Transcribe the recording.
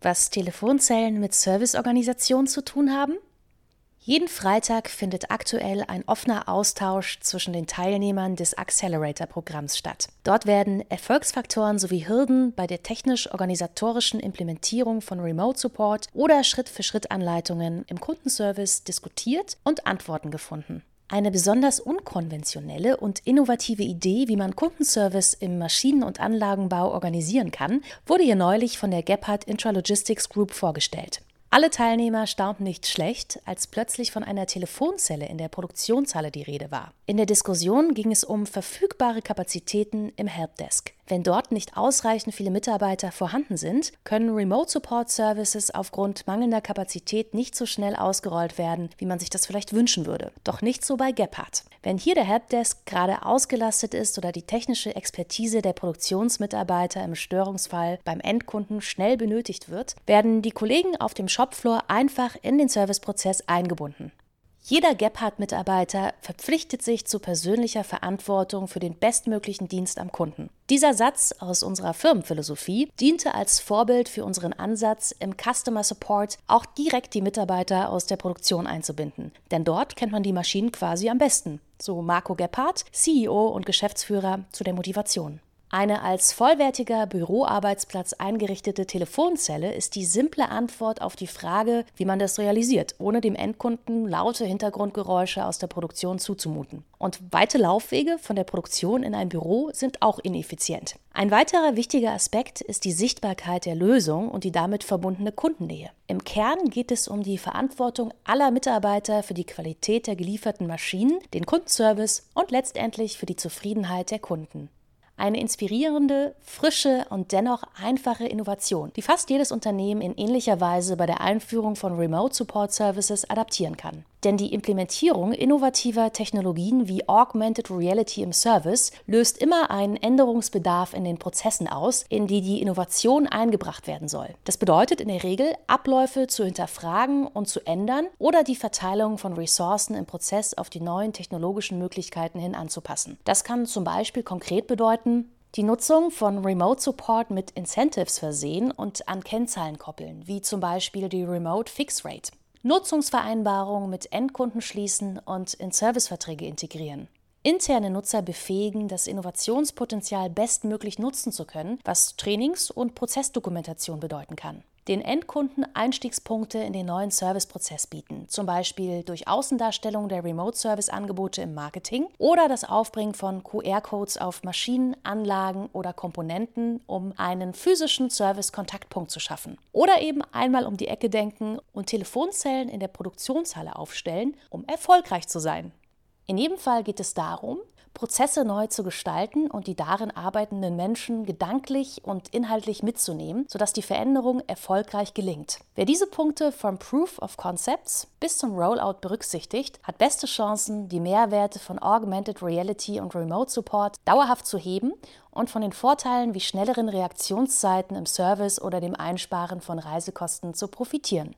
was Telefonzellen mit Serviceorganisationen zu tun haben? Jeden Freitag findet aktuell ein offener Austausch zwischen den Teilnehmern des Accelerator-Programms statt. Dort werden Erfolgsfaktoren sowie Hürden bei der technisch-organisatorischen Implementierung von Remote Support oder Schritt-für-Schritt-Anleitungen im Kundenservice diskutiert und Antworten gefunden. Eine besonders unkonventionelle und innovative Idee, wie man Kundenservice im Maschinen- und Anlagenbau organisieren kann, wurde hier neulich von der Gebhardt Intralogistics Group vorgestellt. Alle Teilnehmer staunten nicht schlecht, als plötzlich von einer Telefonzelle in der Produktionshalle die Rede war. In der Diskussion ging es um verfügbare Kapazitäten im Helpdesk. Wenn dort nicht ausreichend viele Mitarbeiter vorhanden sind, können Remote Support Services aufgrund mangelnder Kapazität nicht so schnell ausgerollt werden, wie man sich das vielleicht wünschen würde. Doch nicht so bei Gephardt. Wenn hier der Helpdesk gerade ausgelastet ist oder die technische Expertise der Produktionsmitarbeiter im Störungsfall beim Endkunden schnell benötigt wird, werden die Kollegen auf dem Shopfloor einfach in den Serviceprozess eingebunden. Jeder Gebhardt-Mitarbeiter verpflichtet sich zu persönlicher Verantwortung für den bestmöglichen Dienst am Kunden. Dieser Satz aus unserer Firmenphilosophie diente als Vorbild für unseren Ansatz, im Customer Support auch direkt die Mitarbeiter aus der Produktion einzubinden. Denn dort kennt man die Maschinen quasi am besten. So Marco Gebhardt, CEO und Geschäftsführer zu der Motivation. Eine als vollwertiger Büroarbeitsplatz eingerichtete Telefonzelle ist die simple Antwort auf die Frage, wie man das realisiert, ohne dem Endkunden laute Hintergrundgeräusche aus der Produktion zuzumuten. Und weite Laufwege von der Produktion in ein Büro sind auch ineffizient. Ein weiterer wichtiger Aspekt ist die Sichtbarkeit der Lösung und die damit verbundene Kundennähe. Im Kern geht es um die Verantwortung aller Mitarbeiter für die Qualität der gelieferten Maschinen, den Kundenservice und letztendlich für die Zufriedenheit der Kunden. Eine inspirierende, frische und dennoch einfache Innovation, die fast jedes Unternehmen in ähnlicher Weise bei der Einführung von Remote Support Services adaptieren kann. Denn die Implementierung innovativer Technologien wie Augmented Reality im Service löst immer einen Änderungsbedarf in den Prozessen aus, in die die Innovation eingebracht werden soll. Das bedeutet in der Regel, Abläufe zu hinterfragen und zu ändern oder die Verteilung von Ressourcen im Prozess auf die neuen technologischen Möglichkeiten hin anzupassen. Das kann zum Beispiel konkret bedeuten, die Nutzung von Remote Support mit Incentives versehen und an Kennzahlen koppeln, wie zum Beispiel die Remote Fix Rate. Nutzungsvereinbarungen mit Endkunden schließen und in Serviceverträge integrieren. Interne Nutzer befähigen, das Innovationspotenzial bestmöglich nutzen zu können, was Trainings- und Prozessdokumentation bedeuten kann den Endkunden Einstiegspunkte in den neuen Serviceprozess bieten, zum Beispiel durch Außendarstellung der Remote-Service-Angebote im Marketing oder das Aufbringen von QR-Codes auf Maschinen, Anlagen oder Komponenten, um einen physischen Service-Kontaktpunkt zu schaffen. Oder eben einmal um die Ecke denken und Telefonzellen in der Produktionshalle aufstellen, um erfolgreich zu sein. In jedem Fall geht es darum, Prozesse neu zu gestalten und die darin arbeitenden Menschen gedanklich und inhaltlich mitzunehmen, sodass die Veränderung erfolgreich gelingt. Wer diese Punkte vom Proof of Concepts bis zum Rollout berücksichtigt, hat beste Chancen, die Mehrwerte von Augmented Reality und Remote Support dauerhaft zu heben und von den Vorteilen wie schnelleren Reaktionszeiten im Service oder dem Einsparen von Reisekosten zu profitieren.